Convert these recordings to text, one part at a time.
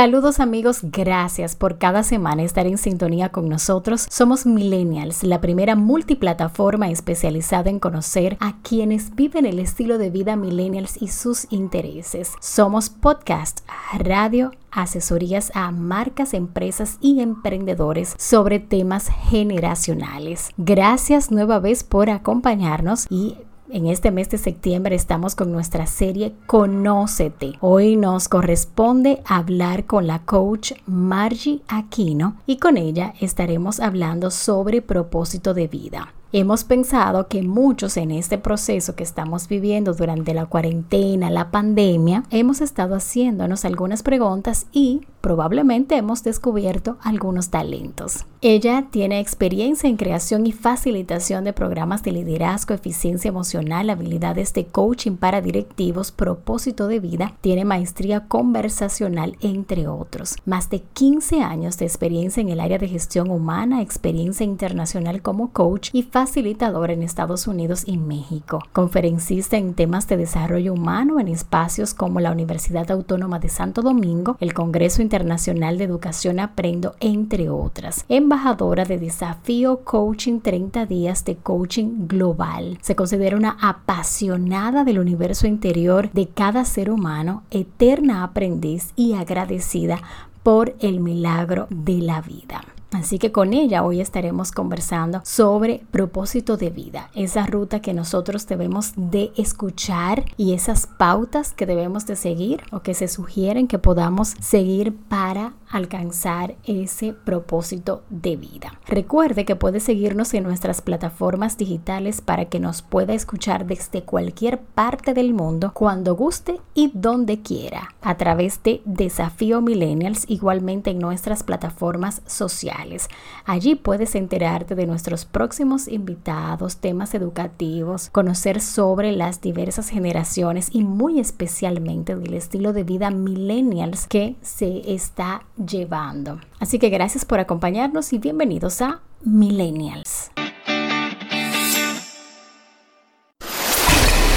Saludos amigos, gracias por cada semana estar en sintonía con nosotros. Somos Millennials, la primera multiplataforma especializada en conocer a quienes viven el estilo de vida millennials y sus intereses. Somos podcast, radio, asesorías a marcas, empresas y emprendedores sobre temas generacionales. Gracias nueva vez por acompañarnos y en este mes de septiembre estamos con nuestra serie Conócete. Hoy nos corresponde hablar con la coach Margie Aquino y con ella estaremos hablando sobre propósito de vida. Hemos pensado que muchos en este proceso que estamos viviendo durante la cuarentena, la pandemia, hemos estado haciéndonos algunas preguntas y probablemente hemos descubierto algunos talentos. Ella tiene experiencia en creación y facilitación de programas de liderazgo, eficiencia emocional, habilidades de coaching para directivos, propósito de vida, tiene maestría conversacional, entre otros. Más de 15 años de experiencia en el área de gestión humana, experiencia internacional como coach y facilitador en Estados Unidos y México. Conferencista en temas de desarrollo humano en espacios como la Universidad Autónoma de Santo Domingo, el Congreso Internacional de Educación Aprendo, entre otras. Embajadora de Desafío Coaching 30 días de coaching global. Se considera una apasionada del universo interior de cada ser humano, eterna aprendiz y agradecida por el milagro de la vida. Así que con ella hoy estaremos conversando sobre propósito de vida, esa ruta que nosotros debemos de escuchar y esas pautas que debemos de seguir o que se sugieren que podamos seguir para alcanzar ese propósito de vida. Recuerde que puede seguirnos en nuestras plataformas digitales para que nos pueda escuchar desde cualquier parte del mundo cuando guste y donde quiera a través de Desafío Millennials igualmente en nuestras plataformas sociales. Allí puedes enterarte de nuestros próximos invitados, temas educativos, conocer sobre las diversas generaciones y muy especialmente del estilo de vida millennials que se está llevando. Así que gracias por acompañarnos y bienvenidos a Millennials.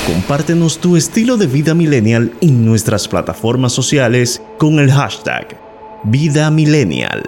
Compártenos tu estilo de vida millennial en nuestras plataformas sociales con el hashtag Vida Millennial.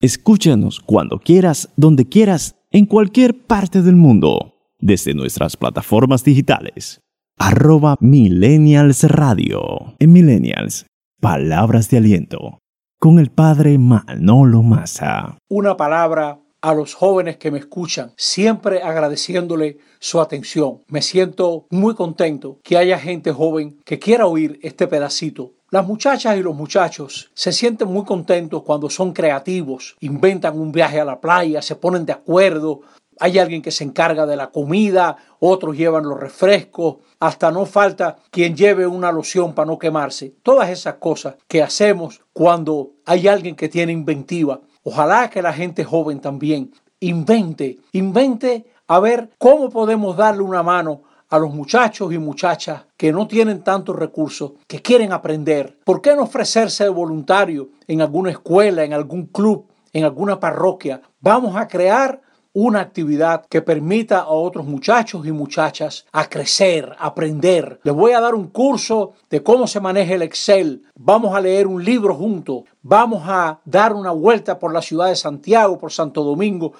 Escúchanos cuando quieras, donde quieras, en cualquier parte del mundo, desde nuestras plataformas digitales. Arroba Millennials Radio. En Millennials Palabras de aliento con el padre Manolo Massa. Una palabra a los jóvenes que me escuchan, siempre agradeciéndole su atención. Me siento muy contento que haya gente joven que quiera oír este pedacito. Las muchachas y los muchachos se sienten muy contentos cuando son creativos, inventan un viaje a la playa, se ponen de acuerdo, hay alguien que se encarga de la comida, otros llevan los refrescos, hasta no falta quien lleve una loción para no quemarse. Todas esas cosas que hacemos cuando hay alguien que tiene inventiva. Ojalá que la gente joven también invente, invente a ver cómo podemos darle una mano a los muchachos y muchachas que no tienen tantos recursos, que quieren aprender. ¿Por qué no ofrecerse de voluntario en alguna escuela, en algún club, en alguna parroquia? Vamos a crear una actividad que permita a otros muchachos y muchachas a crecer, aprender. Les voy a dar un curso de cómo se maneja el Excel. Vamos a leer un libro juntos. Vamos a dar una vuelta por la ciudad de Santiago, por Santo Domingo,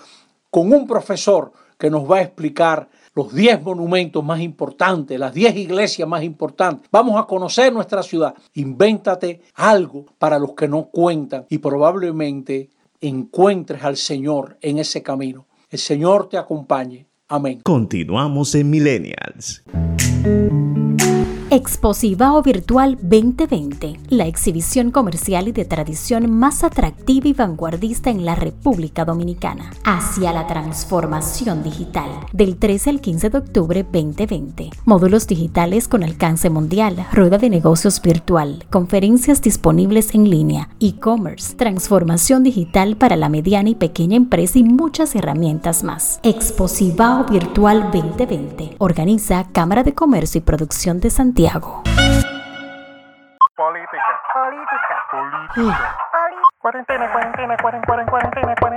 con un profesor que nos va a explicar los 10 monumentos más importantes, las 10 iglesias más importantes. Vamos a conocer nuestra ciudad. Invéntate algo para los que no cuentan y probablemente encuentres al Señor en ese camino. El Señor te acompañe. Amén. Continuamos en Millennials. Exposivao Virtual 2020, la exhibición comercial y de tradición más atractiva y vanguardista en la República Dominicana, hacia la transformación digital, del 13 al 15 de octubre 2020. Módulos digitales con alcance mundial, rueda de negocios virtual, conferencias disponibles en línea, e-commerce, transformación digital para la mediana y pequeña empresa y muchas herramientas más. Exposivao Virtual 2020 organiza Cámara de Comercio y Producción de Santiago Santiago.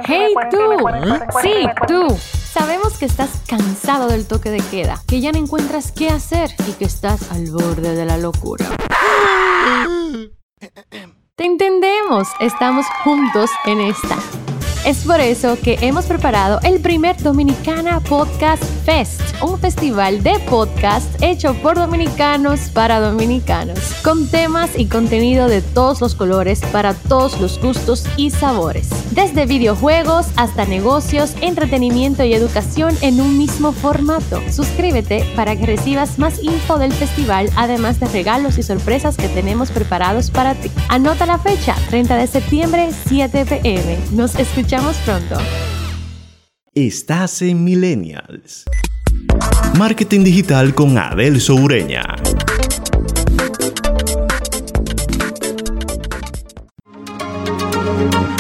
Hey tú, sí tú. Sabemos que estás cansado del toque de queda, que ya no encuentras qué hacer y que estás al borde de la locura. Te entendemos, estamos juntos en esta. Es por eso que hemos preparado el primer Dominicana Podcast Fest, un festival de podcast hecho por dominicanos para dominicanos, con temas y contenido de todos los colores para todos los gustos y sabores, desde videojuegos hasta negocios, entretenimiento y educación en un mismo formato. Suscríbete para que recibas más info del festival, además de regalos y sorpresas que tenemos preparados para ti. Anota la fecha, 30 de septiembre, 7 pm. Nos escuchamos escuchamos pronto. Estás en Millennials. Marketing digital con Adel Soureña.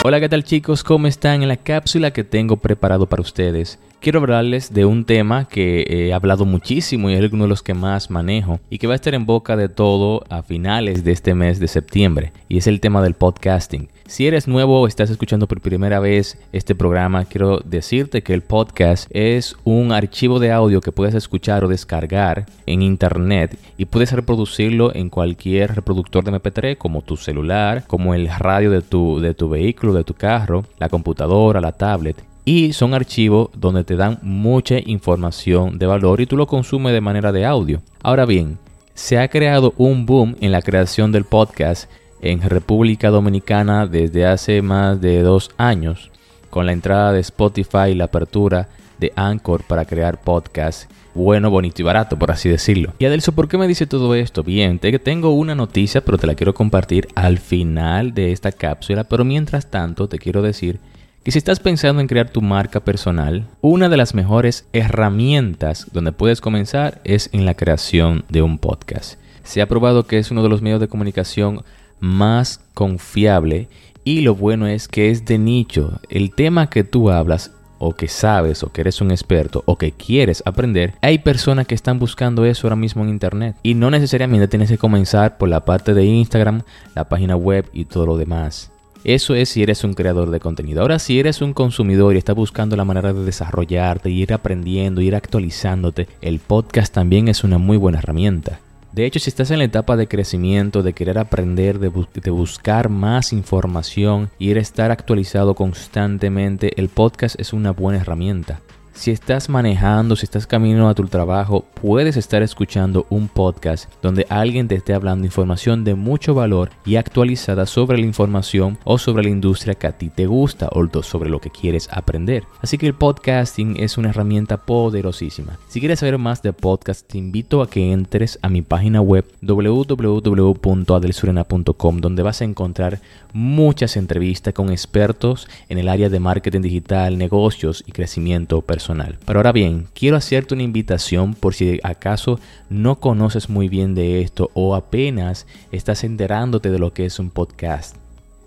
Hola, ¿qué tal chicos? ¿Cómo están? En la cápsula que tengo preparado para ustedes, quiero hablarles de un tema que he hablado muchísimo y es uno de los que más manejo y que va a estar en boca de todo a finales de este mes de septiembre, y es el tema del podcasting. Si eres nuevo o estás escuchando por primera vez este programa, quiero decirte que el podcast es un archivo de audio que puedes escuchar o descargar en internet y puedes reproducirlo en cualquier reproductor de MP3 como tu celular, como el radio de tu, de tu vehículo, de tu carro, la computadora, la tablet. Y son archivos donde te dan mucha información de valor y tú lo consumes de manera de audio. Ahora bien, se ha creado un boom en la creación del podcast en República Dominicana desde hace más de dos años, con la entrada de Spotify y la apertura de Anchor para crear podcasts. Bueno, bonito y barato, por así decirlo. Y Adelso, ¿por qué me dice todo esto? Bien, te, tengo una noticia, pero te la quiero compartir al final de esta cápsula. Pero mientras tanto, te quiero decir que si estás pensando en crear tu marca personal, una de las mejores herramientas donde puedes comenzar es en la creación de un podcast. Se ha probado que es uno de los medios de comunicación más confiable y lo bueno es que es de nicho. El tema que tú hablas o que sabes o que eres un experto o que quieres aprender, hay personas que están buscando eso ahora mismo en internet. Y no necesariamente tienes que comenzar por la parte de Instagram, la página web y todo lo demás. Eso es si eres un creador de contenido. Ahora, si eres un consumidor y estás buscando la manera de desarrollarte, ir aprendiendo, ir actualizándote, el podcast también es una muy buena herramienta. De hecho, si estás en la etapa de crecimiento, de querer aprender, de, buscar más información y de estar actualizado constantemente, el podcast es una buena herramienta. Si estás manejando, si estás camino a tu trabajo, puedes estar escuchando un podcast donde alguien te esté hablando información de mucho valor y actualizada sobre la información o sobre la industria que a ti te gusta o sobre lo que quieres aprender. Así que el podcasting es una herramienta poderosísima. Si quieres saber más de podcast, te invito a que entres a mi página web www.adelsurena.com donde vas a encontrar muchas entrevistas con expertos en el área de marketing digital, negocios y crecimiento personal pero ahora bien, quiero hacerte una invitación por si acaso no conoces muy bien de esto o apenas estás enterándote de lo que es un podcast.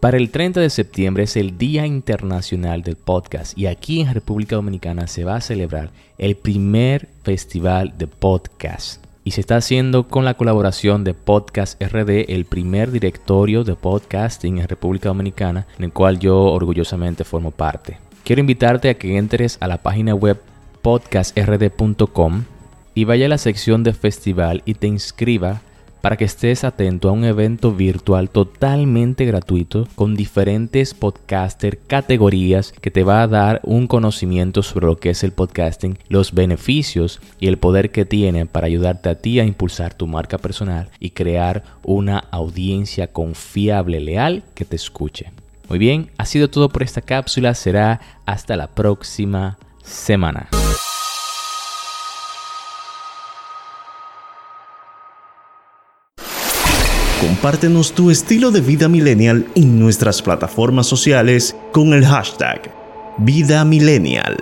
Para el 30 de septiembre es el Día Internacional del Podcast y aquí en República Dominicana se va a celebrar el primer festival de podcast y se está haciendo con la colaboración de Podcast RD, el primer directorio de podcasting en República Dominicana, en el cual yo orgullosamente formo parte quiero invitarte a que entres a la página web podcastrd.com y vaya a la sección de festival y te inscriba para que estés atento a un evento virtual totalmente gratuito con diferentes podcaster categorías que te va a dar un conocimiento sobre lo que es el podcasting, los beneficios y el poder que tiene para ayudarte a ti a impulsar tu marca personal y crear una audiencia confiable, leal que te escuche. Muy bien, ha sido todo por esta cápsula. Será hasta la próxima semana. Compártenos tu estilo de vida millennial en nuestras plataformas sociales con el hashtag #vidaMillennial.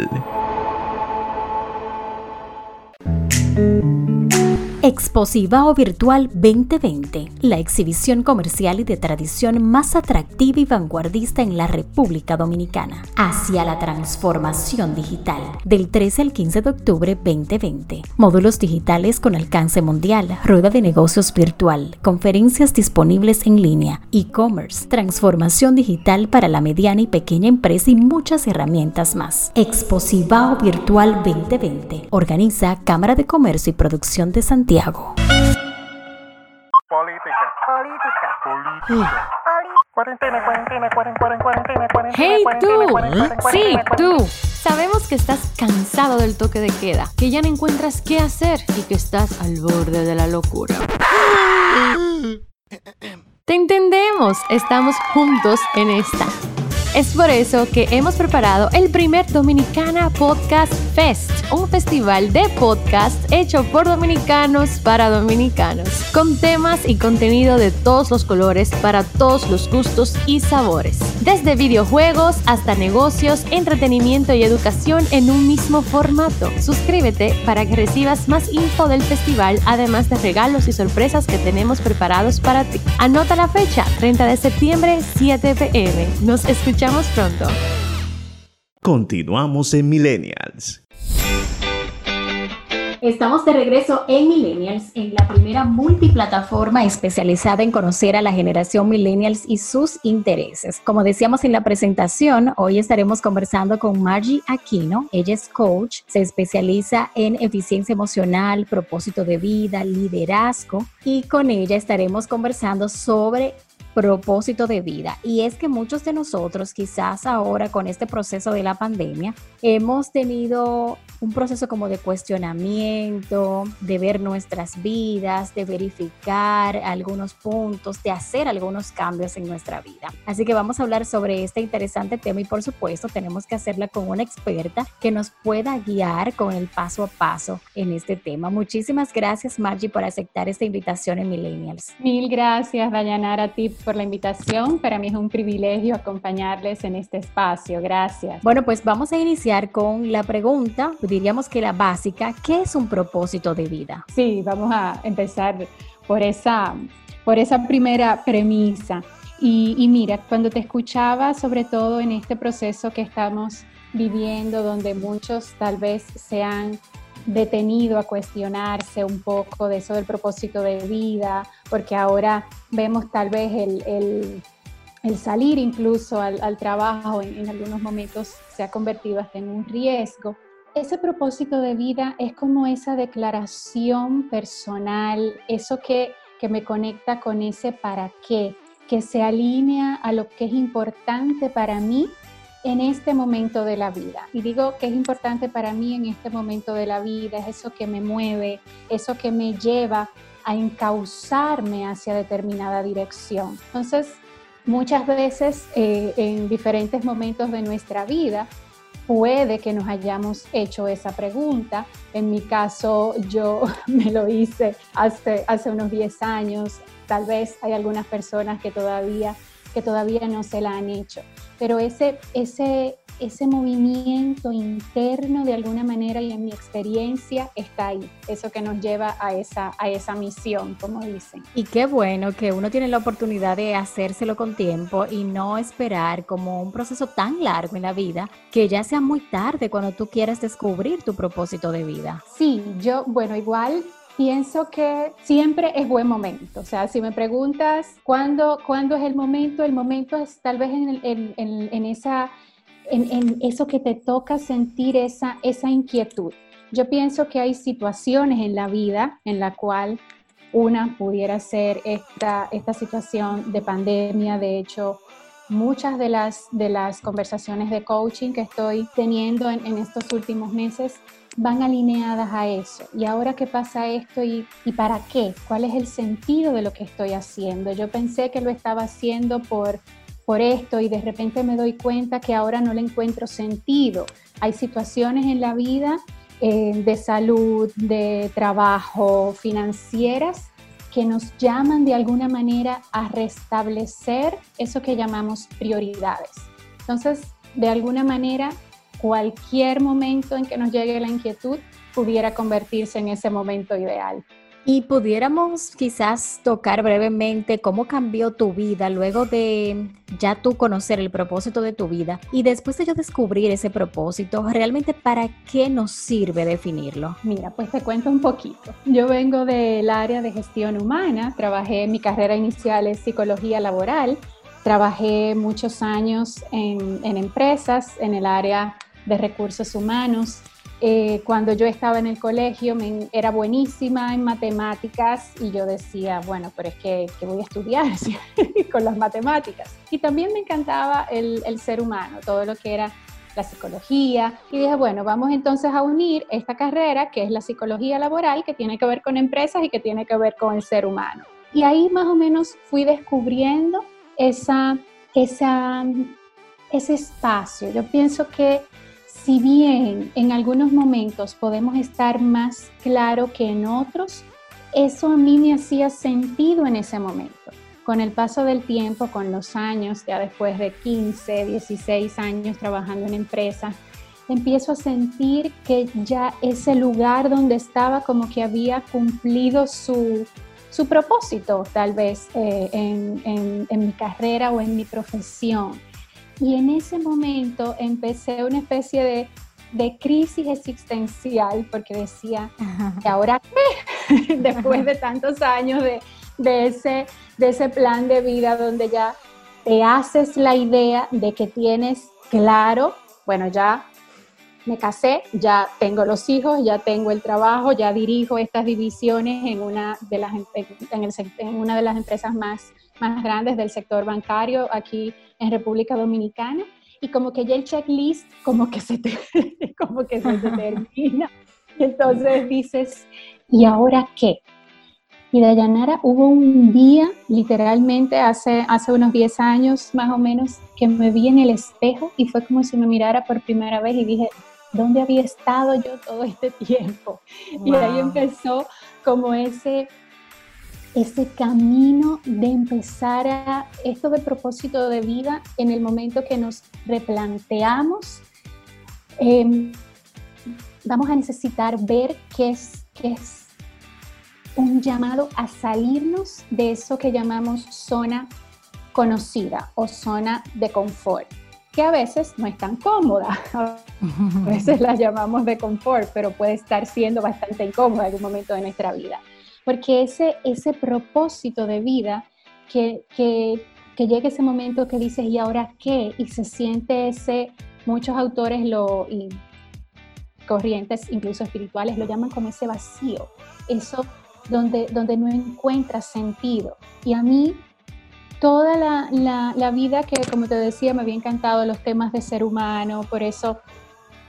Exposivao Virtual 2020, la exhibición comercial y de tradición más atractiva y vanguardista en la República Dominicana, hacia la transformación digital, del 13 al 15 de octubre 2020. Módulos digitales con alcance mundial, rueda de negocios virtual, conferencias disponibles en línea, e-commerce, transformación digital para la mediana y pequeña empresa y muchas herramientas más. Exposivao Virtual 2020, organiza Cámara de Comercio y Producción de Santiago Santiago. Política. Política. Política. Cuarentena, cuarentena, cuarentena, cuarentena, Hey tú, sí, tú. Sabemos que estás cansado del toque de queda, que ya no encuentras qué hacer y que estás al borde de la locura. Te entendemos, estamos juntos en esta. Es por eso que hemos preparado el primer Dominicana Podcast Fest, un festival de podcast hecho por dominicanos para dominicanos, con temas y contenido de todos los colores para todos los gustos y sabores, desde videojuegos hasta negocios, entretenimiento y educación en un mismo formato. Suscríbete para que recibas más info del festival, además de regalos y sorpresas que tenemos preparados para ti. Anota la fecha, 30 de septiembre, 7 pm. Nos escuchamos escuchamos pronto. Continuamos en Millennials. Estamos de regreso en Millennials, en la primera multiplataforma especializada en conocer a la generación Millennials y sus intereses. Como decíamos en la presentación, hoy estaremos conversando con Margie Aquino. Ella es coach, se especializa en eficiencia emocional, propósito de vida, liderazgo y con ella estaremos conversando sobre propósito de vida. Y es que muchos de nosotros, quizás ahora con este proceso de la pandemia, hemos tenido un proceso como de cuestionamiento, de ver nuestras vidas, de verificar algunos puntos, de hacer algunos cambios en nuestra vida. Así que vamos a hablar sobre este interesante tema y por supuesto tenemos que hacerla con una experta que nos pueda guiar con el paso a paso en este tema. Muchísimas gracias Margie por aceptar esta invitación en Millennials. Mil gracias Dayanara a ti por la invitación. Para mí es un privilegio acompañarles en este espacio. Gracias. Bueno, pues vamos a iniciar con la pregunta diríamos que la básica, ¿qué es un propósito de vida? Sí, vamos a empezar por esa, por esa primera premisa. Y, y mira, cuando te escuchaba, sobre todo en este proceso que estamos viviendo, donde muchos tal vez se han detenido a cuestionarse un poco de eso del propósito de vida, porque ahora vemos tal vez el, el, el salir incluso al, al trabajo en, en, algunos momentos se ha convertido hasta en un riesgo ese propósito de vida es como esa declaración personal, eso que, que me conecta con ese para qué, que se alinea a lo que es importante para mí en este momento de la vida. Y digo que es importante para mí en este momento de la vida, es eso que me mueve, eso que me lleva a encauzarme hacia determinada dirección. Entonces, muchas veces eh, en diferentes momentos de nuestra vida, puede que nos hayamos hecho esa pregunta. En mi caso, yo me lo hice hace, hace unos 10 años. Tal vez hay algunas personas que todavía, que todavía no se la han hecho. Pero ese, ese, ese movimiento interno de alguna manera y en mi experiencia está ahí, eso que nos lleva a esa, a esa misión, como dicen. Y qué bueno que uno tiene la oportunidad de hacérselo con tiempo y no esperar como un proceso tan largo en la vida que ya sea muy tarde cuando tú quieras descubrir tu propósito de vida. Sí, yo, bueno, igual pienso que siempre es buen momento. O sea, si me preguntas cuándo, cuándo es el momento, el momento es tal vez en, en, en, en esa en, eso que te toca sentir esa, esa inquietud. Yo pienso que hay situaciones en la vida en la cual una pudiera ser esta, esta situación de pandemia. De hecho, muchas de las, de las conversaciones de coaching que estoy teniendo en, en estos últimos meses van alineadas a eso. ¿Y ahora qué pasa esto y, para qué? ¿Cuál es el sentido de lo que estoy haciendo? Yo pensé que lo estaba haciendo por por esto y de repente me doy cuenta que ahora no le encuentro sentido. Hay situaciones en la vida eh, de salud, de trabajo, financieras, que nos llaman de alguna manera a restablecer eso que llamamos prioridades. Entonces, de alguna manera, cualquier momento en que nos llegue la inquietud pudiera convertirse en ese momento ideal. Y pudiéramos quizás tocar brevemente cómo cambió tu vida luego de ya tú conocer el propósito de tu vida y después de yo descubrir ese propósito, realmente para qué nos sirve definirlo. Mira, pues te cuento un poquito. Yo vengo del área de gestión humana, trabajé, mi carrera inicial es psicología laboral, trabajé muchos años en, en empresas, en el área de recursos humanos eh, cuando yo estaba en el colegio era buenísima en matemáticas y yo decía, bueno, pero es que, voy a estudiar con las matemáticas. Y también me encantaba el, el, ser humano, todo lo que era la psicología. Y dije, bueno, vamos entonces a unir esta carrera, que es la psicología laboral, que tiene que ver con empresas y que tiene que ver con el ser humano. Y ahí más o menos fui descubriendo esa, esa, ese espacio. Yo pienso que si bien en algunos momentos podemos estar más claro que en otros, eso a mí me hacía sentido en ese momento. Con el paso del tiempo, con los años, ya después de 15, 16 años trabajando en empresas, empiezo a sentir que ya ese lugar donde estaba como que había cumplido su, propósito, tal vez, eh, en mi carrera o en mi profesión y en ese momento empecé una especie de, de crisis existencial porque decía, ¿y ahora qué? Después de tantos años de, de, ese, de ese plan de vida donde ya te haces la idea de que tienes claro, bueno, ya me casé, ya tengo los hijos, ya tengo el trabajo, ya dirijo estas divisiones en una de las, en, en una de las empresas más más grandes del sector bancario aquí en República Dominicana y como que ya el checklist como que se te, como que se termina. Y entonces dices, ¿y ahora qué? Y de Dayanara hubo un día, literalmente hace, hace unos 10 años más o menos, que me vi en el espejo y fue como si me mirara por primera vez y dije, ¿dónde había estado yo todo este tiempo? Y ahí empezó como ese ese camino de empezar a esto de propósito de vida en el momento que nos replanteamos, em, vamos a necesitar ver qué es, qué es un llamado a salirnos de eso que llamamos zona conocida o zona de confort, que a veces no es tan cómoda, a veces la llamamos de confort, pero puede estar siendo bastante incómoda en algún momento de nuestra vida porque ese, ese propósito de vida, que, que, que llegue ese momento que dices, ¿y ahora qué? Y se siente ese, muchos autores lo, y corrientes, incluso espirituales, lo llaman como ese vacío, eso donde, donde no encuentras sentido. Y a mí, toda la, la, la, vida que, como te decía, me había encantado los temas de ser humano, por eso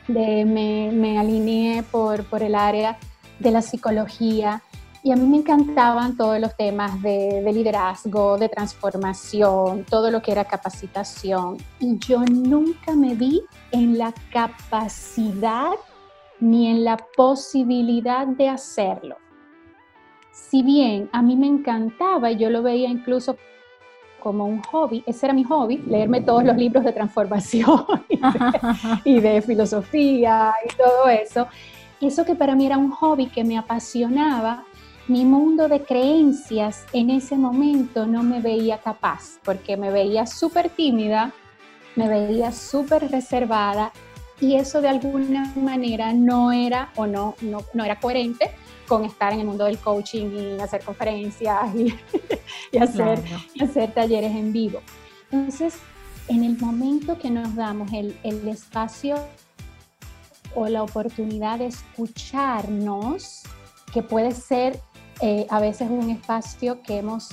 de, me, me alineé por, por el área de la psicología, y a mí me encantaban todos los temas de, liderazgo, de transformación, todo lo que era capacitación. Y yo nunca me vi en la capacidad ni en la posibilidad de hacerlo. Si bien a mí me encantaba y yo lo veía incluso como un hobby, ese era mi hobby, leerme todos los libros de transformación y de filosofía y todo eso. Eso que para mí era un hobby que me apasionaba, mi mundo de creencias en ese momento no me veía capaz, porque me veía súper tímida, me veía súper reservada y eso de alguna manera no era o no, no, era coherente con estar en el mundo del coaching y hacer conferencias y, y hacer, y hacer talleres en vivo. Entonces, en el momento que nos damos el, el espacio o la oportunidad de escucharnos, que puede ser eh, a veces un espacio que, hemos,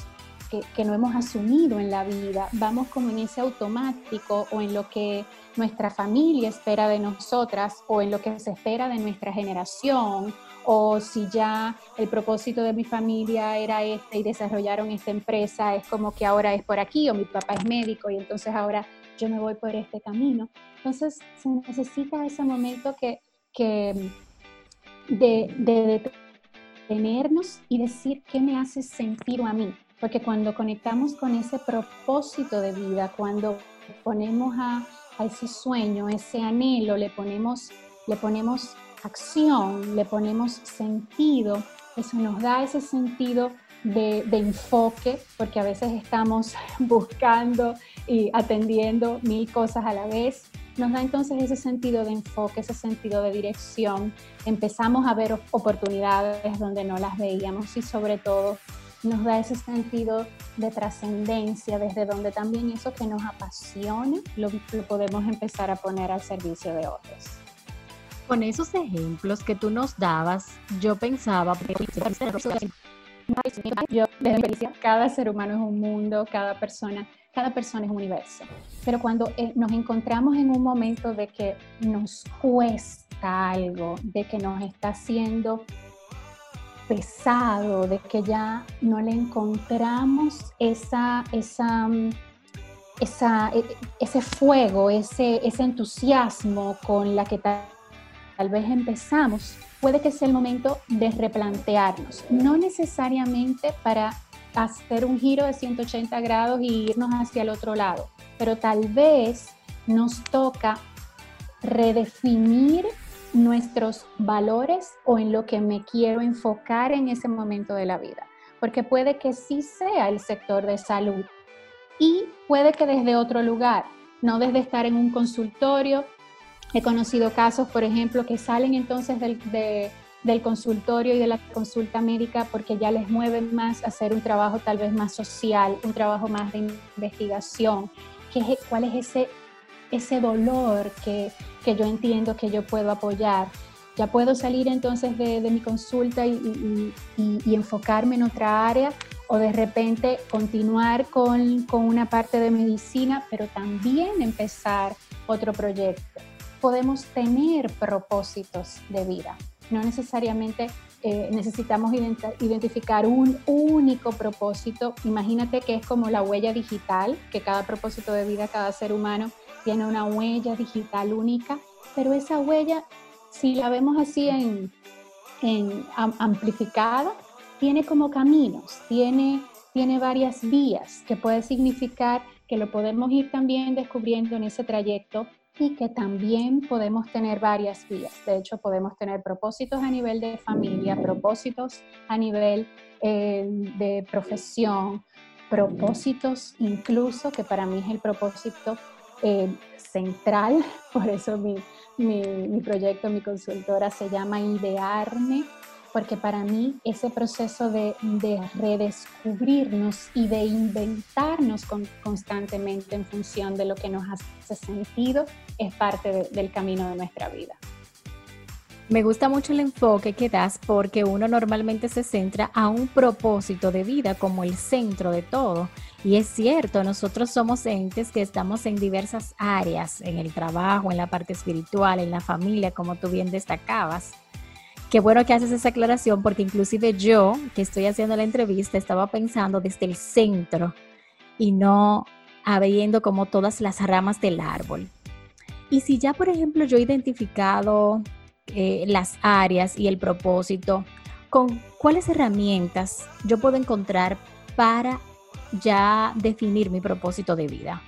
que, no hemos asumido en la vida. Vamos como en ese automático o en lo que nuestra familia espera de nosotras o en lo que se espera de nuestra generación o si ya el propósito de mi familia era este y desarrollaron esta empresa, es como que ahora es por aquí o mi papá es médico y entonces ahora yo me voy por este camino. Entonces se necesita ese momento que, que de, de detenernos y decir qué me hace sentir a mí. Porque cuando conectamos con ese propósito de vida, cuando ponemos a, a ese sueño, ese anhelo, le ponemos, le ponemos acción, le ponemos sentido, eso nos da ese sentido de, enfoque, porque a veces estamos buscando y atendiendo mil cosas a la vez. Nos da entonces ese sentido de enfoque, ese sentido de dirección. Empezamos a ver oportunidades donde no las veíamos y sobre todo nos da ese sentido de trascendencia, desde donde también eso que nos apasiona lo, lo podemos empezar a poner al servicio de otros. Con esos ejemplos que tú nos dabas, yo pensaba, yo, cada ser humano es un mundo, cada persona, cada persona es un universo. Pero cuando eh, nos encontramos en un momento de que nos cuesta algo, de que nos está haciendo pesado, de que ya no le encontramos esa, esa, mm, esa, e, ese fuego, ese, ese entusiasmo con la que tal tal vez empezamos, puede que sea el momento de replantearnos, no necesariamente para hacer un giro de 180 grados y irnos hacia el otro lado, pero tal vez nos toca redefinir nuestros valores o en lo que me quiero enfocar en ese momento de la vida, porque puede que sí sea el sector de salud. Y puede que desde otro lugar, no desde estar en un consultorio. He conocido casos, por ejemplo, que salen entonces del, consultorio y de la consulta médica porque ya les mueve más hacer un trabajo tal vez más social, un trabajo más de investigación. ¿Qué ¿Cuál es ese, ese dolor que, yo entiendo que yo puedo apoyar? Ya puedo salir entonces de, mi consulta y, enfocarme en otra área o de repente continuar con, con una parte de medicina, pero también empezar otro proyecto podemos tener propósitos de vida. No necesariamente eh, necesitamos identificar un único propósito. Imagínate que es como la huella digital, que cada propósito de vida, cada ser humano tiene una huella digital única, pero esa huella, si la vemos así en, amplificada, tiene como caminos, tiene, tiene varias vías, que puede significar que lo podemos ir también descubriendo en ese trayecto y que también podemos tener varias vías. De hecho, podemos tener propósitos a nivel de familia, propósitos a nivel eh, de profesión, propósitos incluso, que para mí es el propósito eh, central, por eso mi, mi, mi proyecto, mi consultora se llama Idearme, porque para mí ese proceso de, redescubrirnos y de inventarnos constantemente en función de lo que nos hace sentido es parte del camino de nuestra vida. Me gusta mucho el enfoque que das porque uno normalmente se centra a un propósito de vida como el centro de todo. Y es cierto, nosotros somos entes que estamos en diversas áreas, en el trabajo, en la parte espiritual, en la familia, como tú bien destacabas. Qué bueno que haces esa aclaración porque inclusive yo que estoy haciendo la entrevista estaba pensando desde el centro y no habiendo como todas las ramas del árbol. Y si ya, por ejemplo, yo he identificado eh, las áreas y el propósito, ¿con cuáles herramientas yo puedo encontrar para ya definir mi propósito de vida?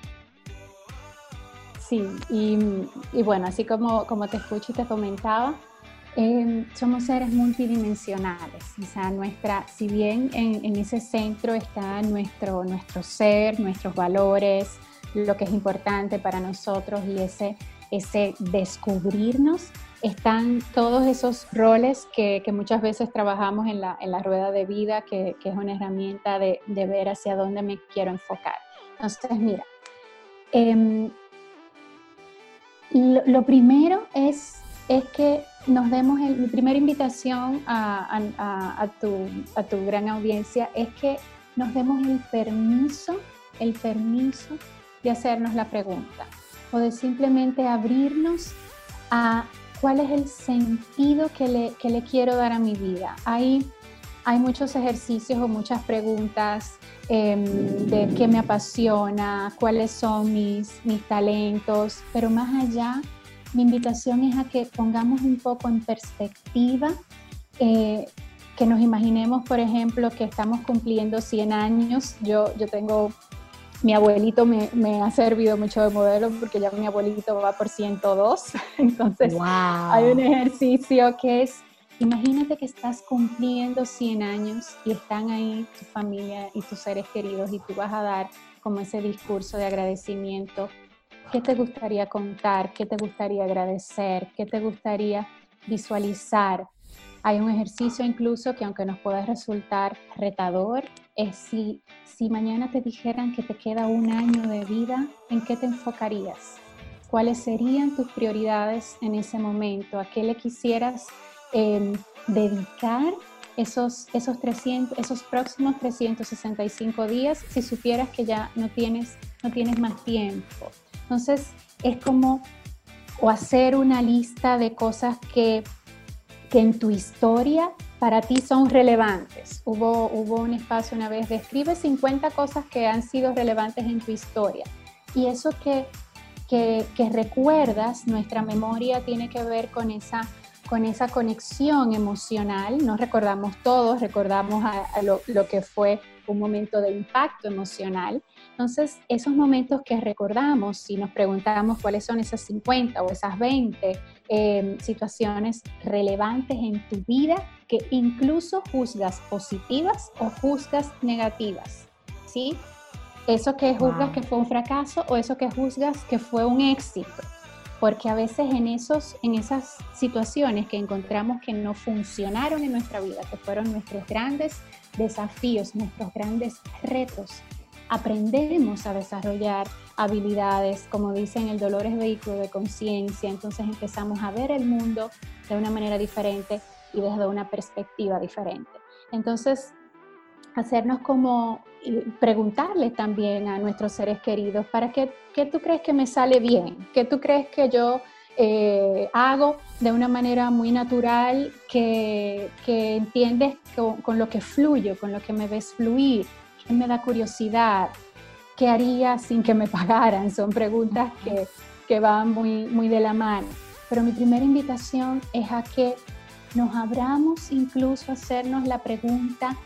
Sí, y, y bueno, así como, como te escucho y te comentaba, Em, somos seres multidimensionales, o sea, nuestra, si bien en, ese centro está nuestro, nuestro ser, nuestros valores, lo que es importante para nosotros y ese, ese descubrirnos, están todos esos roles que, que muchas veces trabajamos en la, en la rueda de vida, que, que es una herramienta de, de, ver hacia dónde me quiero enfocar. Entonces, mira, em, lo primero es es que nos demos, mi primera invitación a, tu, a tu gran audiencia es que nos demos el permiso, el permiso de hacernos la pregunta o de simplemente abrirnos a cuál es el sentido que le, que le quiero dar a mi vida. Hay, hay muchos ejercicios o muchas preguntas em, de qué me apasiona, cuáles son mis, mis talentos, pero más allá mi invitación es a que pongamos un poco en perspectiva eh, que nos imaginemos, por ejemplo, que estamos cumpliendo 100 años. Yo, yo tengo, mi abuelito me, me ha servido mucho de modelo porque ya mi abuelito va por 102. Entonces, hay un ejercicio que es, imagínate que estás cumpliendo 100 años y están ahí tu familia y tus seres queridos y tú vas a dar como ese discurso de agradecimiento. ¿Qué te gustaría contar? ¿Qué te gustaría agradecer? ¿Qué te gustaría visualizar? Hay un ejercicio incluso que aunque nos pueda resultar retador, es si, si mañana te dijeran que te queda un año de vida, ¿en qué te enfocarías? ¿Cuáles serían tus prioridades en ese momento? ¿A qué le quisieras em, dedicar esos, esos, 300, esos próximos 365 días si supieras que ya no tienes, no tienes más tiempo? Entonces, es como o hacer una lista de cosas que que en tu historia para ti son relevantes. Hubo, hubo un espacio una vez, describe 50 cosas que han sido relevantes en tu historia. Y eso que, que, recuerdas, nuestra memoria tiene que ver con esa, con esa conexión emocional. No recordamos todos, recordamos lo, lo que fue un momento de impacto emocional. Entonces, esos momentos que recordamos, si nos preguntamos cuáles son esas 50 o esas 20 em, situaciones relevantes en tu vida que incluso juzgas positivas o juzgas negativas, ¿sí? Eso que juzgas que fue un fracaso o eso que juzgas que fue un éxito. Porque a veces en, esos, en esas situaciones que encontramos que no funcionaron en nuestra vida, que fueron nuestros grandes desafíos, nuestros grandes retos, aprendemos a desarrollar habilidades, como dicen, el dolor es vehículo de conciencia, entonces empezamos a ver el mundo de una manera diferente y desde una perspectiva diferente. Entonces, hacernos como preguntarle también a nuestros seres queridos, ¿para qué, qué tú crees que me sale bien? ¿Qué tú crees que yo eh, hago de una manera muy natural que, que entiendes con, lo que fluyo, con lo que me ves fluir, que me da curiosidad, qué haría sin que me pagaran. Son preguntas que, que van muy, muy de la mano. Pero mi primera invitación es a que nos abramos incluso a hacernos la pregunta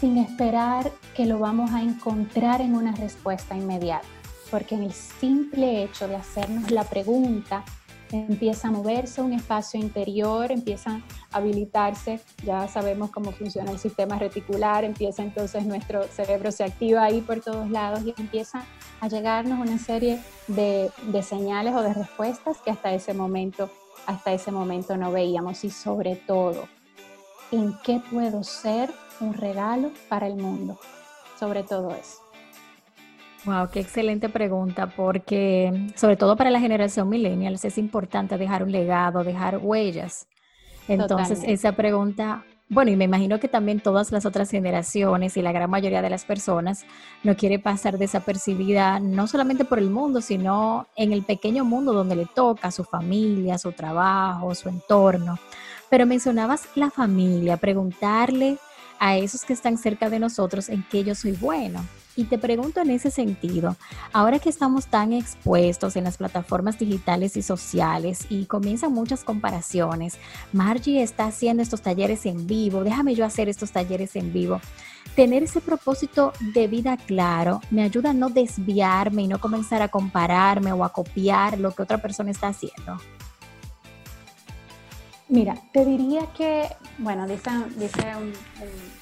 sin esperar que lo vamos a encontrar en una respuesta inmediata porque en el simple hecho de hacernos la pregunta, empieza a moverse un espacio interior, empieza a habilitarse, ya sabemos cómo funciona el sistema reticular, empieza entonces nuestro cerebro se activa ahí por todos lados y empieza a llegarnos una serie de, de señales o de respuestas que hasta ese momento, hasta ese momento no veíamos y sobre todo, ¿en qué puedo ser un regalo para el mundo? Sobre todo eso. Wow, qué excelente pregunta, porque sobre todo para la generación millennials es importante dejar un legado, dejar huellas. Entonces, esa pregunta, bueno, y me imagino que también todas las otras generaciones y la gran mayoría de las personas no quiere pasar desapercibida, no solamente por el mundo, sino en el pequeño mundo donde le toca, su familia, su trabajo, su entorno. Pero mencionabas la familia, preguntarle a esos que están cerca de nosotros en qué yo soy bueno. Y te pregunto en ese sentido, ahora que estamos tan expuestos en las plataformas digitales y sociales y comienzan muchas comparaciones, Margie está haciendo estos talleres en vivo, déjame yo hacer estos talleres en vivo. Tener ese propósito de vida claro me ayuda a no desviarme y no comenzar a compararme o a copiar lo que otra persona está haciendo. Mira, te diría que, bueno, dice, un,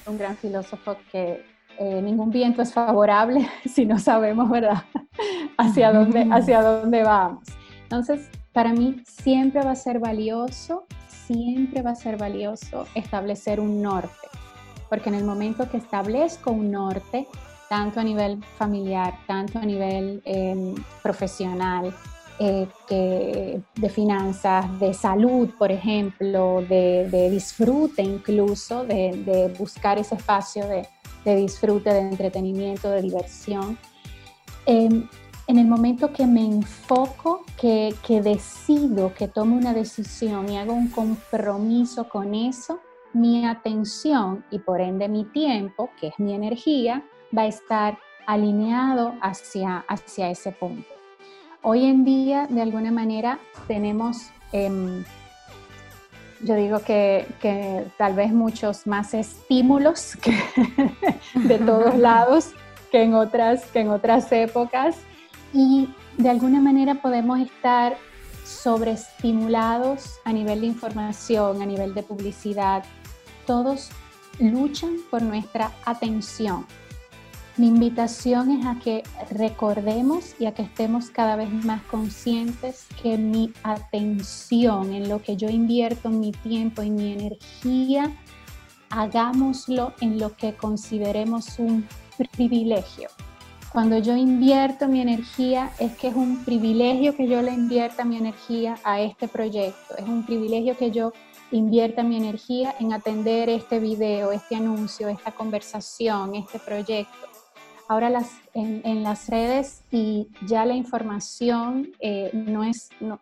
un gran filósofo que eh, ningún viento es favorable si no sabemos, ¿verdad?, hacia dónde, hacia dónde vamos. Entonces, para mí siempre va a ser valioso, siempre va a ser valioso establecer un norte, porque en el momento que establezco un norte, tanto a nivel familiar, tanto a nivel em, profesional, eh, de finanzas, de salud, por ejemplo, de, disfrute incluso, de buscar ese espacio de, de disfrute, de entretenimiento, de diversión. Em, en el momento que me enfoco, que, que decido, que tomo una decisión y hago un compromiso con eso, mi atención y por ende mi tiempo, que es mi energía, va a estar alineado hacia, hacia ese punto. Hoy en día, de alguna manera, tenemos em, yo digo que, que, tal vez muchos más estímulos que de todos lados que en, otras, que en otras épocas y de alguna manera podemos estar sobreestimulados a nivel de información, a nivel de publicidad. Todos luchan por nuestra atención. Mi invitación es a que recordemos y a que estemos cada vez más conscientes que mi atención en lo que yo invierto, mi tiempo y mi energía, hagámoslo en lo que consideremos un privilegio. Cuando yo invierto mi energía, es que es un privilegio que yo le invierta mi energía a este proyecto. Es un privilegio que yo invierta mi energía en atender este video, este anuncio, esta conversación, este proyecto. Ahora las, en, las redes y ya la información eh, no, es, no,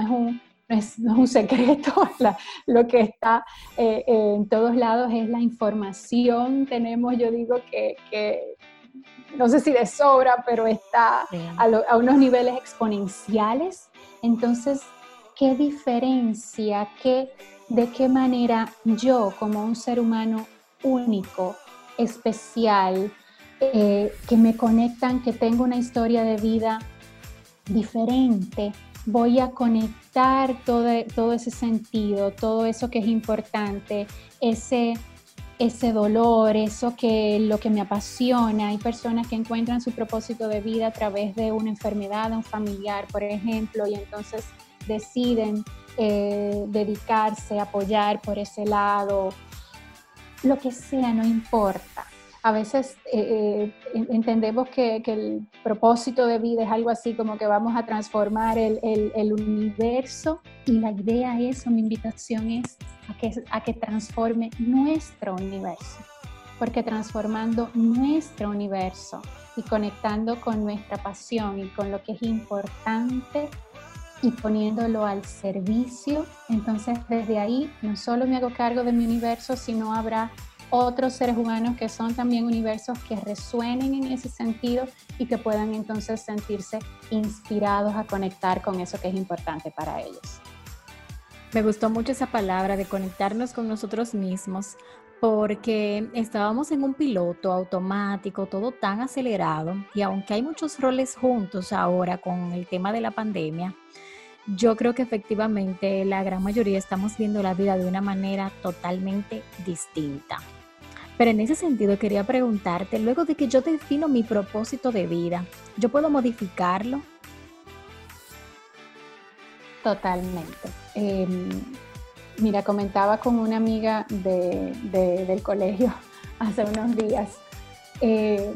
es un, es, un secreto, lo que está eh, en todos lados es la información. Tenemos, yo digo que, que no sé si de sobra, pero está a, unos niveles exponenciales. Entonces, ¿qué diferencia, qué, de qué manera yo como un ser humano único, especial, eh, que me conectan, que tengo una historia de vida diferente, voy a conectar todo, ese sentido, todo eso que es importante, ese ese dolor, eso que lo que me apasiona. Hay personas que encuentran su propósito de vida a través de una enfermedad un familiar, por ejemplo, y entonces deciden eh, dedicarse, apoyar por ese lado. Lo que sea, no importa a veces eh, eh, entendemos que, el propósito de vida es algo así como que vamos a transformar el, universo y la idea es, o mi invitación es a que, a que transforme nuestro universo, porque transformando nuestro universo y conectando con nuestra pasión y con lo que es importante y poniéndolo al servicio, entonces desde ahí no solo me hago cargo de mi universo, sino habrá otros seres humanos que son también universos que resuenen en ese sentido y que puedan entonces sentirse inspirados a conectar con eso que es importante para ellos. Me gustó mucho esa palabra de conectarnos con nosotros mismos porque estábamos en un piloto automático, todo tan acelerado y aunque hay muchos roles juntos ahora con el tema de la pandemia, yo creo que efectivamente la gran mayoría estamos viendo la vida de una manera totalmente distinta. Pero en ese sentido quería preguntarte, luego de que yo defino mi propósito de vida, ¿yo puedo modificarlo? Totalmente. Em, mira, comentaba con una amiga del colegio hace unos días eh,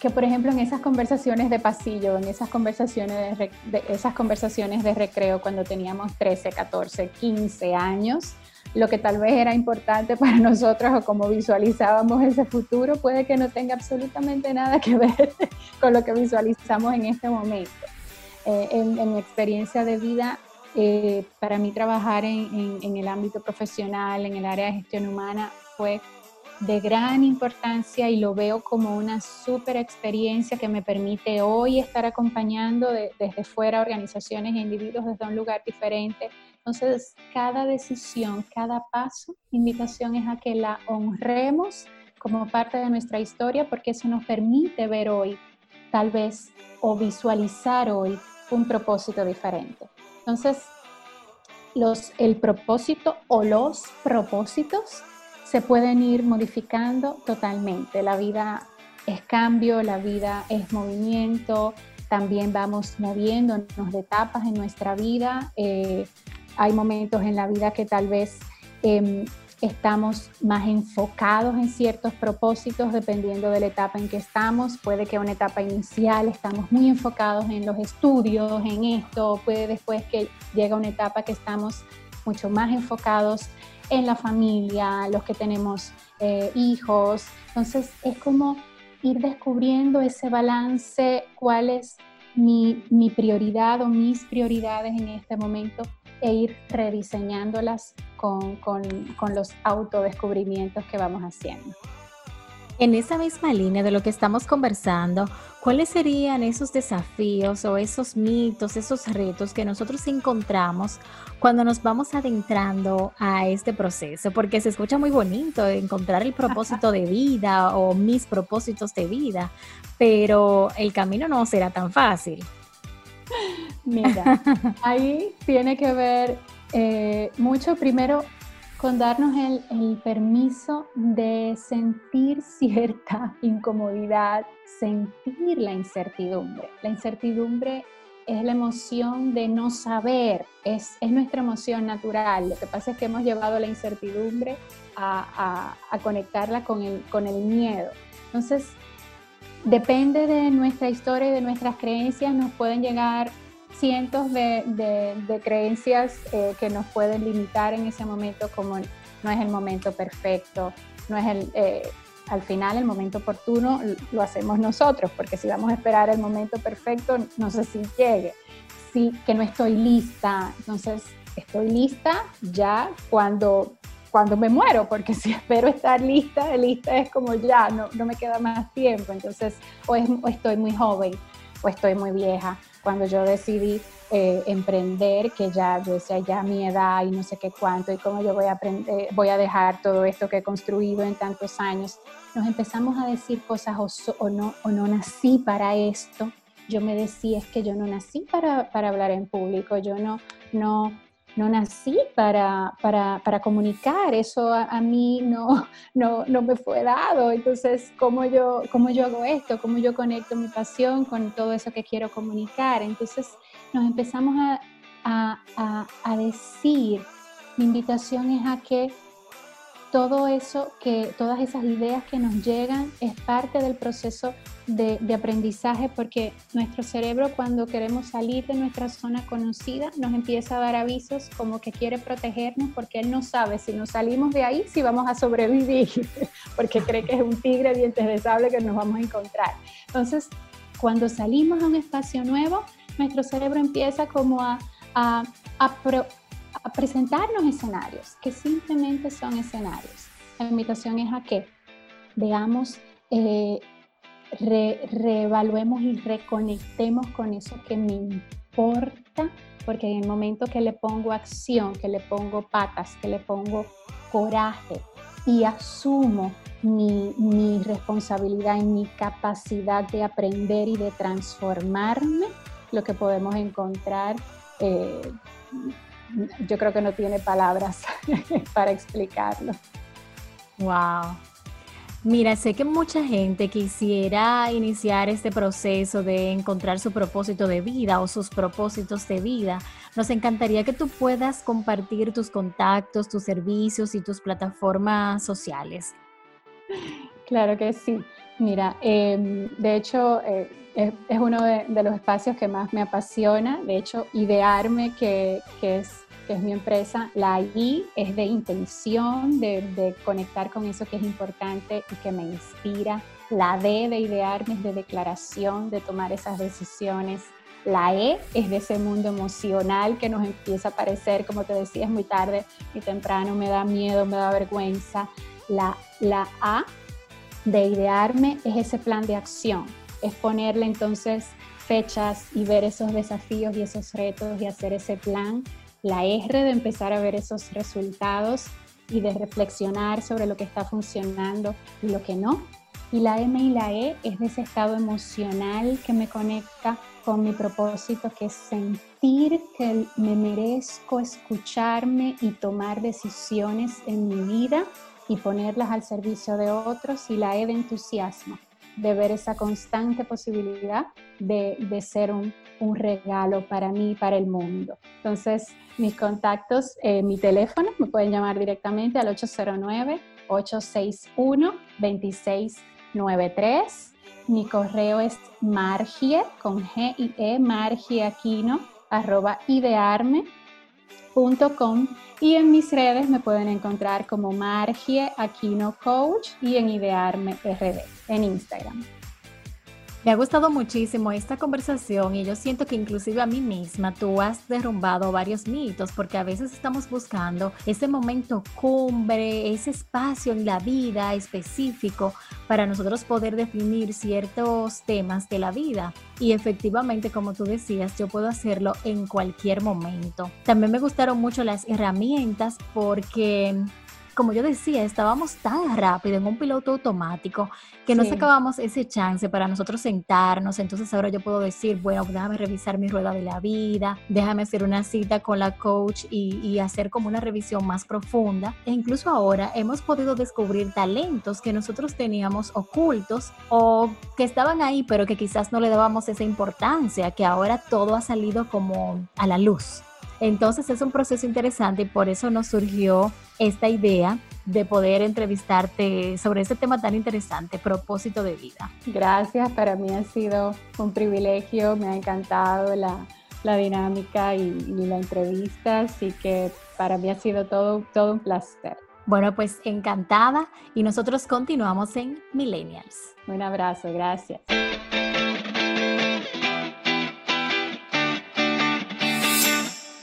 que, por ejemplo, en esas conversaciones de pasillo, en esas conversaciones de, de, esas conversaciones de recreo cuando teníamos 13, 14, 15 años, lo que tal vez era importante para nosotros o como visualizábamos ese futuro puede que no tenga absolutamente nada que ver con lo que visualizamos en este momento. Eh, en, mi experiencia de vida, eh, para mí trabajar en, en, el ámbito profesional, en el área de gestión humana, fue de gran importancia y lo veo como una súper experiencia que me permite hoy estar acompañando desde fuera organizaciones e individuos desde un lugar diferente entonces, cada decisión, cada paso, invitación es a que la honremos como parte de nuestra historia porque eso nos permite ver hoy, tal vez, o visualizar hoy un propósito diferente. Entonces, los, el propósito o los propósitos se pueden ir modificando totalmente. La vida es cambio, la vida es movimiento, también vamos moviéndonos de etapas en nuestra vida. Eh, hay momentos en la vida que tal vez em, estamos más enfocados en ciertos propósitos dependiendo de la etapa en que estamos. Puede que una etapa inicial estamos muy enfocados en los estudios, en esto, puede después que llega una etapa que estamos mucho más enfocados en la familia, los que tenemos eh, hijos. Entonces es como ir descubriendo ese balance, cuál es mi, mi prioridad o mis prioridades en este momento e ir rediseñándolas con, con, con los autodescubrimientos que vamos haciendo. En esa misma línea de lo que estamos conversando, ¿cuáles serían esos desafíos o esos mitos, esos retos que nosotros encontramos cuando nos vamos adentrando a este proceso? Porque se escucha muy bonito encontrar el propósito de vida o mis propósitos de vida, pero el camino no será tan fácil. Mira, ahí tiene que ver eh, mucho primero con darnos el, permiso de sentir cierta incomodidad, sentir la incertidumbre. La incertidumbre es la emoción de no saber, es, nuestra emoción natural. Lo que pasa es que hemos llevado la incertidumbre a, conectarla con el, con el miedo. Entonces, depende de nuestra historia y de nuestras creencias, nos pueden llegar cientos de, creencias eh, que nos pueden limitar en ese momento como no es el momento perfecto, no es el, eh, al final el momento oportuno lo hacemos nosotros, porque si vamos a esperar el momento perfecto, no sé si llegue, sí, que no estoy lista, entonces estoy lista ya cuando cuando me muero, porque si espero estar lista, lista es como ya, no, no me queda más tiempo, entonces o, o estoy muy joven o estoy muy vieja cuando yo decidí eh, emprender, que ya yo decía ya mi edad y no sé qué cuánto y cómo yo voy a aprender, voy a dejar todo esto que he construido en tantos años, nos empezamos a decir cosas o, no, o no nací para esto. Yo me decía, es que yo no nací para, para hablar en público, yo no, no, no nací para, para, para comunicar, eso a, mí no, no, no, me fue dado. Entonces, ¿cómo yo, ¿cómo yo hago esto? ¿Cómo yo conecto mi pasión con todo eso que quiero comunicar? Entonces, nos empezamos a, a, a decir, mi invitación es a que todo eso, que todas esas ideas que nos llegan es parte del proceso de, aprendizaje porque nuestro cerebro cuando queremos salir de nuestra zona conocida nos empieza a dar avisos como que quiere protegernos porque él no sabe si nos salimos de ahí si vamos a sobrevivir porque cree que es un tigre dientes de sable que nos vamos a encontrar. Entonces, cuando salimos a un espacio nuevo, nuestro cerebro empieza como a, presentarnos escenarios que simplemente son escenarios. La invitación es a que veamos, eh, reevaluemos y reconectemos con eso que me importa, porque en el momento que le pongo acción, que le pongo patas, que le pongo coraje y asumo mi, mi responsabilidad y mi capacidad de aprender y de transformarme, lo que podemos encontrar eh, yo creo que no tiene palabras para explicarlo. Wow. Mira, sé que mucha gente quisiera iniciar este proceso de encontrar su propósito de vida o sus propósitos de vida. Nos encantaría que tú puedas compartir tus contactos, tus servicios y tus plataformas sociales. Claro que sí. Mira, em, de hecho, eh, es, uno de, los espacios que más me apasiona. De hecho, Idearme, que, que, es, que es mi empresa, la I es de intención, de, de, conectar con eso que es importante y que me inspira. La D de Idearme es de declaración, de tomar esas decisiones. La E es de ese mundo emocional que nos empieza a aparecer, como te decía, es muy tarde y temprano, me da miedo, me da vergüenza. La, la A de idearme es ese plan de acción, es ponerle entonces fechas y ver esos desafíos y esos retos y hacer ese plan. La R de empezar a ver esos resultados y de reflexionar sobre lo que está funcionando y lo que no. Y la M y la E es de ese estado emocional que me conecta con mi propósito, que es sentir que me merezco escucharme y tomar decisiones en mi vida y ponerlas al servicio de otros y la E de entusiasmo, de ver esa constante posibilidad de, de ser un, un, regalo para mí y para el mundo. Entonces, mis contactos, eh, mi teléfono, me pueden llamar directamente al 809-861-2693. Mi correo es margie, con G y E, margieaquino, arroba idearme y en mis redes me pueden encontrar como Margie Aquino Coach y en Idearme RD en Instagram. Me ha gustado muchísimo esta conversación y yo siento que inclusive a mí misma tú has derrumbado varios mitos porque a veces estamos buscando ese momento cumbre, ese espacio en la vida específico para nosotros poder definir ciertos temas de la vida. Y efectivamente, como tú decías, yo puedo hacerlo en cualquier momento. También me gustaron mucho las herramientas porque como yo decía, estábamos tan rápido en un piloto automático que no sacábamos ese chance para nosotros sentarnos. Entonces ahora yo puedo decir, bueno, déjame revisar mi rueda de la vida, déjame hacer una cita con la coach y, y hacer como una revisión más profunda. E incluso ahora hemos podido descubrir talentos que nosotros teníamos ocultos o que estaban ahí, pero que quizás no le dábamos esa importancia, que ahora todo ha salido como a la luz. Entonces es un proceso interesante y por eso nos surgió esta idea de poder entrevistarte sobre este tema tan interesante, propósito de vida. Gracias, para mí ha sido un privilegio, me ha encantado la, dinámica y, y, la entrevista, así que para mí ha sido todo, todo un placer. Bueno, pues encantada y nosotros continuamos en Millennials. Un abrazo, gracias.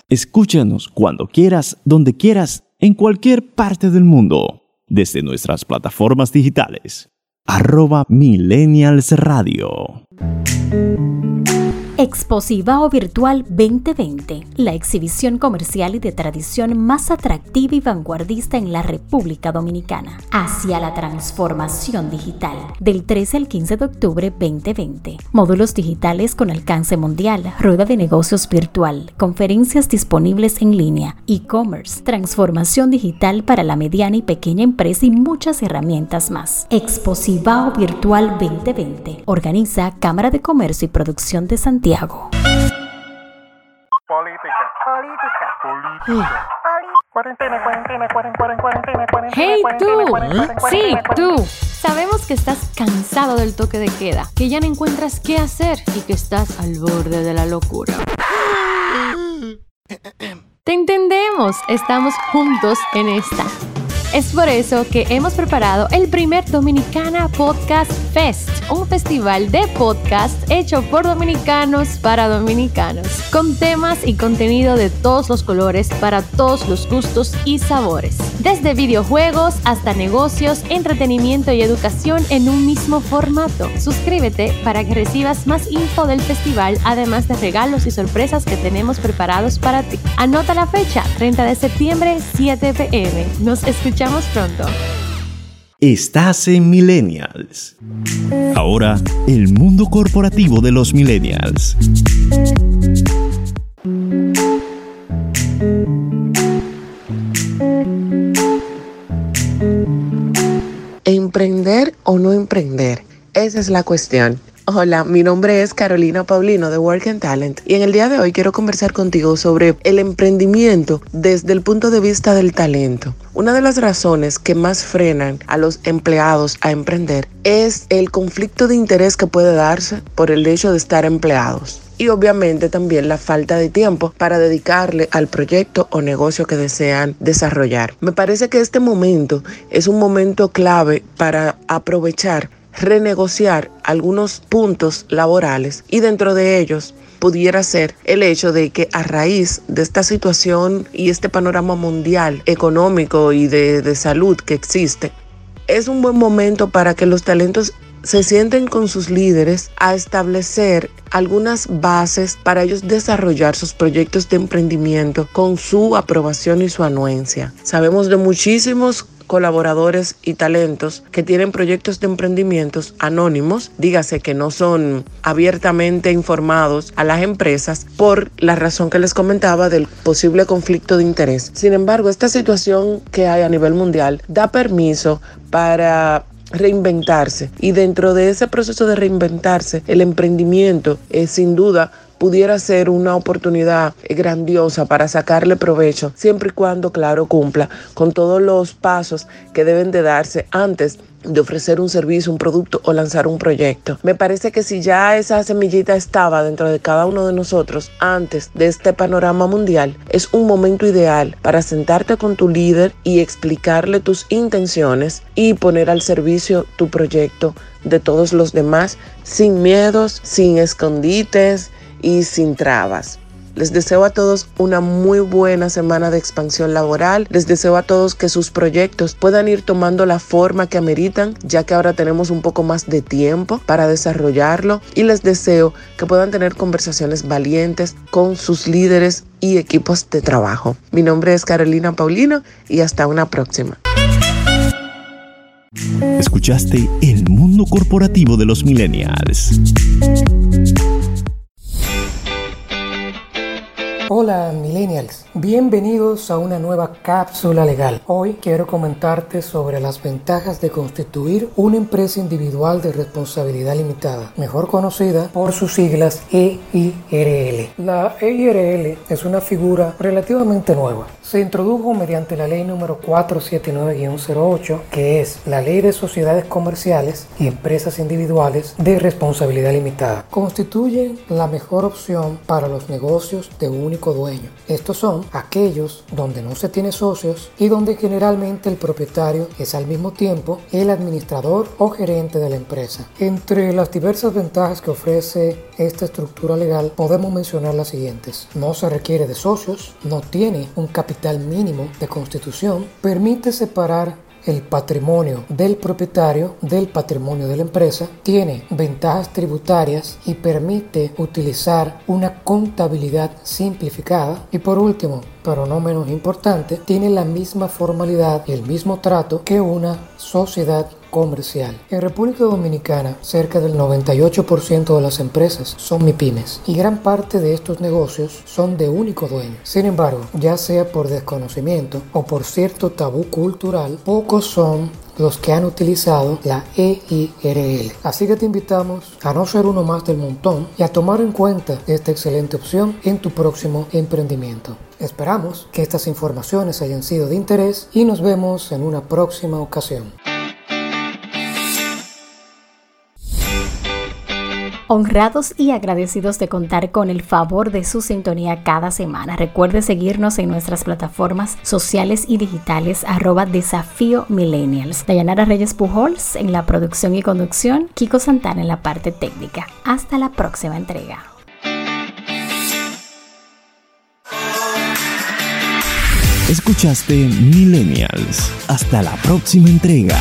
Escúchanos cuando quieras, donde quieras, en cualquier parte del mundo, desde nuestras plataformas digitales. Arroba Millennials Radio. Exposivao Virtual 2020, la exhibición comercial y de tradición más atractiva y vanguardista en la República Dominicana, hacia la transformación digital, del 13 al 15 de octubre 2020. Módulos digitales con alcance mundial, rueda de negocios virtual, conferencias disponibles en línea, e-commerce, transformación digital para la mediana y pequeña empresa y muchas herramientas más. Exposivao Virtual 2020 organiza Cámara de Comercio y Producción de Santiago Santiago. Política. Política. Política. Cuarentena, cuarentena, cuarentena, cuarentena, cuarentena. ¡Hey tú! Sí, tú. Sabemos que estás cansado del toque de queda, que ya no encuentras qué hacer y que estás al borde de la locura. Te entendemos, estamos juntos en esta. Es por eso que hemos preparado el primer Dominicana Podcast Fest, un festival de podcast hecho por dominicanos para dominicanos, con temas y contenido de todos los colores para todos los gustos y sabores, desde videojuegos hasta negocios, entretenimiento y educación en un mismo formato. Suscríbete para que recibas más info del festival, además de regalos y sorpresas que tenemos preparados para ti. Anota la fecha, 30 de septiembre, 7 pm. Nos escuchamos pronto. Estás en Millennials. Ahora, el mundo corporativo de los Millennials. ¿Emprender o no emprender? Esa es la cuestión. Hola, mi nombre es Carolina Paulino de Work and Talent y en el día de hoy quiero conversar contigo sobre el emprendimiento desde el punto de vista del talento. Una de las razones que más frenan a los empleados a emprender es el conflicto de interés que puede darse por el hecho de estar empleados y obviamente también la falta de tiempo para dedicarle al proyecto o negocio que desean desarrollar. Me parece que este momento es un momento clave para aprovechar renegociar algunos puntos laborales y dentro de ellos pudiera ser el hecho de que a raíz de esta situación y este panorama mundial económico y de, de salud que existe, es un buen momento para que los talentos se sienten con sus líderes a establecer algunas bases para ellos desarrollar sus proyectos de emprendimiento con su aprobación y su anuencia. Sabemos de muchísimos colaboradores y talentos que tienen proyectos de emprendimientos anónimos, dígase que no son abiertamente informados a las empresas por la razón que les comentaba del posible conflicto de interés. Sin embargo, esta situación que hay a nivel mundial da permiso para reinventarse y dentro de ese proceso de reinventarse el emprendimiento es sin duda pudiera ser una oportunidad grandiosa para sacarle provecho, siempre y cuando, claro, cumpla con todos los pasos que deben de darse antes de ofrecer un servicio, un producto o lanzar un proyecto. Me parece que si ya esa semillita estaba dentro de cada uno de nosotros antes de este panorama mundial, es un momento ideal para sentarte con tu líder y explicarle tus intenciones y poner al servicio tu proyecto de todos los demás sin miedos, sin escondites y sin trabas. Les deseo a todos una muy buena semana de expansión laboral. Les deseo a todos que sus proyectos puedan ir tomando la forma que ameritan, ya que ahora tenemos un poco más de tiempo para desarrollarlo. Y les deseo que puedan tener conversaciones valientes con sus líderes y equipos de trabajo. Mi nombre es Carolina Paulino y hasta una próxima. Escuchaste El Mundo Corporativo de los Millennials. Hola millennials, bienvenidos a una nueva cápsula legal. Hoy quiero comentarte sobre las ventajas de constituir una empresa individual de responsabilidad limitada, mejor conocida por sus siglas EIRL. La EIRL es una figura relativamente nueva. Se introdujo mediante la ley número 479-08, que es la ley de sociedades comerciales y empresas individuales de responsabilidad limitada. Constituye la mejor opción para los negocios de un dueño. Estos aquellos donde no se tiene socios y donde generalmente el propietario es al mismo tiempo el administrador o gerente de la empresa. Entre las diversas ventajas que ofrece esta estructura legal podemos mencionar las siguientes. No se requiere de socios, no tiene un capital mínimo de constitución, permite separar el patrimonio del propietario del patrimonio de la empresa, tiene ventajas tributarias y permite utilizar una contabilidad simplificada. Y por último, pero no menos importante, tiene la misma formalidad y el mismo trato que una sociedad comercial. En República Dominicana, cerca del 98% de las empresas son MIPIMES y gran parte de estos negocios son de único dueño. Sin embargo, ya sea por desconocimiento o por cierto tabú cultural, pocos son los que han utilizado la EIRL. Así que te invitamos a no ser uno más del montón y a tomar en cuenta esta excelente opción en tu próximo emprendimiento. Esperamos que estas informaciones hayan sido de interés y nos vemos en una próxima ocasión. Honrados y agradecidos de contar con el favor de su sintonía cada semana. Recuerde seguirnos en nuestras plataformas sociales y digitales arroba desafío millennials. Dayanara Reyes Pujols en la producción y conducción, Kiko Santana en la parte técnica. Hasta la próxima entrega. Escuchaste Millennials. Hasta la próxima entrega.